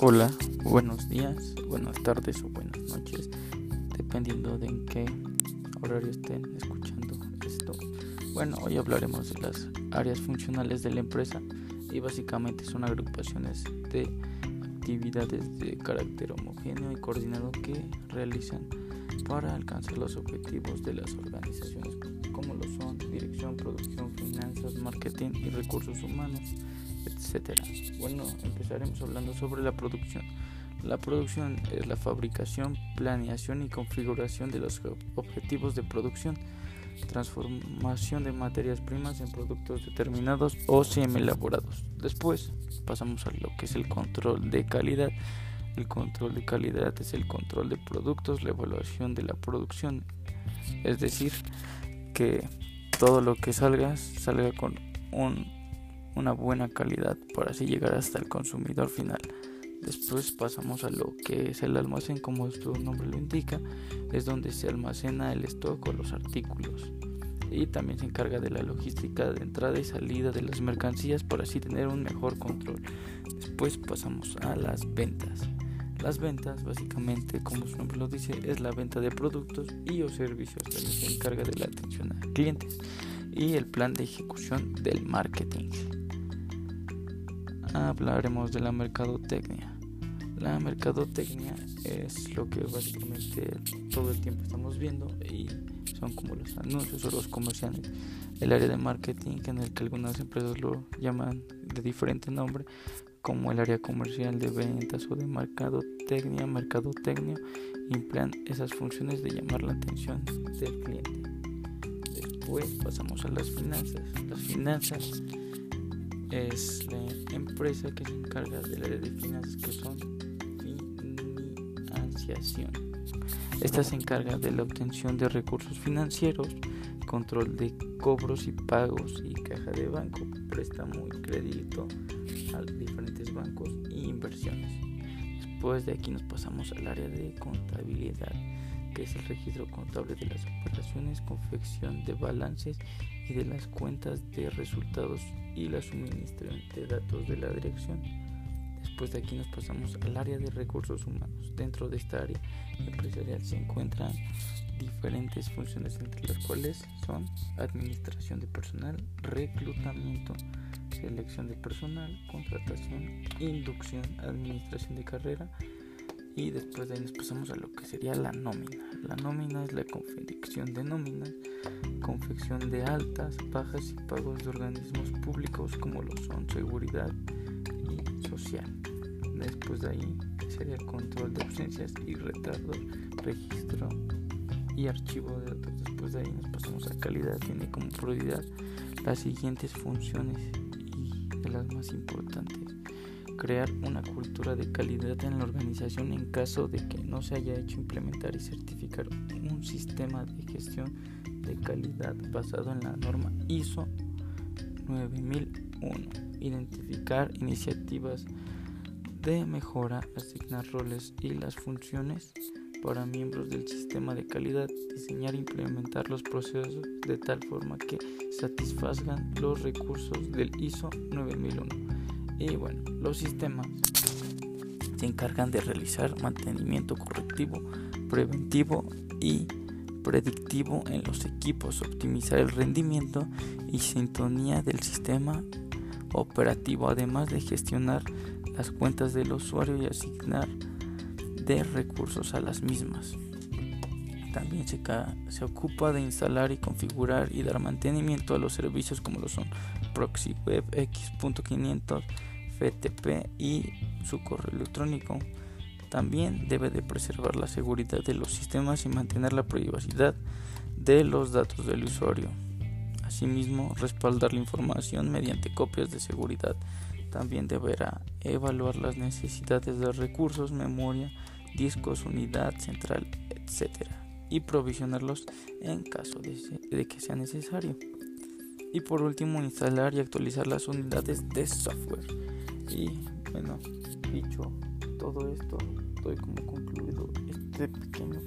Hola, buenos días, buenas tardes o buenas noches, dependiendo de en qué horario estén escuchando esto. Bueno, hoy hablaremos de las áreas funcionales de la empresa y básicamente son agrupaciones de actividades de carácter homogéneo y coordinado que realizan para alcanzar los objetivos de las organizaciones como lo son dirección, producción, finanzas, marketing y recursos humanos etcétera. Bueno, empezaremos hablando sobre la producción. La producción es la fabricación, planeación y configuración de los objetivos de producción, transformación de materias primas en productos determinados o semi elaborados. Después pasamos a lo que es el control de calidad. El control de calidad es el control de productos, la evaluación de la producción, es decir, que todo lo que salga salga con un una buena calidad para así llegar hasta el consumidor final. Después pasamos a lo que es el almacén, como su nombre lo indica, es donde se almacena el stock o los artículos. Y también se encarga de la logística de entrada y salida de las mercancías para así tener un mejor control. Después pasamos a las ventas. Las ventas, básicamente, como su nombre lo dice, es la venta de productos y o servicios. También se encarga de la atención a clientes y el plan de ejecución del marketing hablaremos de la mercadotecnia. La mercadotecnia es lo que básicamente todo el tiempo estamos viendo y son como los anuncios o los comerciales. El área de marketing en el que algunas empresas lo llaman de diferente nombre como el área comercial de ventas o de mercadotecnia, mercadotecnia emplean esas funciones de llamar la atención del cliente. Después pasamos a las finanzas. Las finanzas es la empresa que se encarga del área de finanzas que son financiación. Esta se encarga de la obtención de recursos financieros, control de cobros y pagos y caja de banco, préstamo y crédito a diferentes bancos e inversiones. Después de aquí nos pasamos al área de contabilidad que es el registro contable de las operaciones, confección de balances y de las cuentas de resultados y la suministro de datos de la dirección. Después de aquí nos pasamos al área de recursos humanos. Dentro de esta área empresarial se encuentran diferentes funciones entre las cuales son administración de personal, reclutamiento, selección de personal, contratación, inducción, administración de carrera, y después de nos pasamos a lo que sería la nómina. La nómina es la confección de nóminas, confección de altas, bajas y pagos de organismos públicos como lo son seguridad y social. Después de ahí sería control de ausencias y retardos, registro y archivo de datos. Después de ahí nos pasamos a calidad. Tiene como prioridad las siguientes funciones y de las más importantes crear una cultura de calidad en la organización en caso de que no se haya hecho implementar y certificar un sistema de gestión de calidad basado en la norma ISO 9001. Identificar iniciativas de mejora, asignar roles y las funciones para miembros del sistema de calidad, diseñar e implementar los procesos de tal forma que satisfagan los recursos del ISO 9001 y bueno, los sistemas se encargan de realizar mantenimiento correctivo, preventivo y predictivo en los equipos, optimizar el rendimiento y sintonía del sistema operativo, además de gestionar las cuentas del usuario y asignar de recursos a las mismas. También se, se, ocupa de instalar y configurar y dar mantenimiento a los servicios como lo son Proxy Web X.500 FTP y su correo electrónico. También debe de preservar la seguridad de los sistemas y mantener la privacidad de los datos del usuario. Asimismo, respaldar la información mediante copias de seguridad. También deberá evaluar las necesidades de recursos, memoria, discos, unidad central, etc. y provisionarlos en caso de que sea necesario. Y por último, instalar y actualizar las unidades de software. Y bueno, dicho todo esto, doy como concluido este pequeño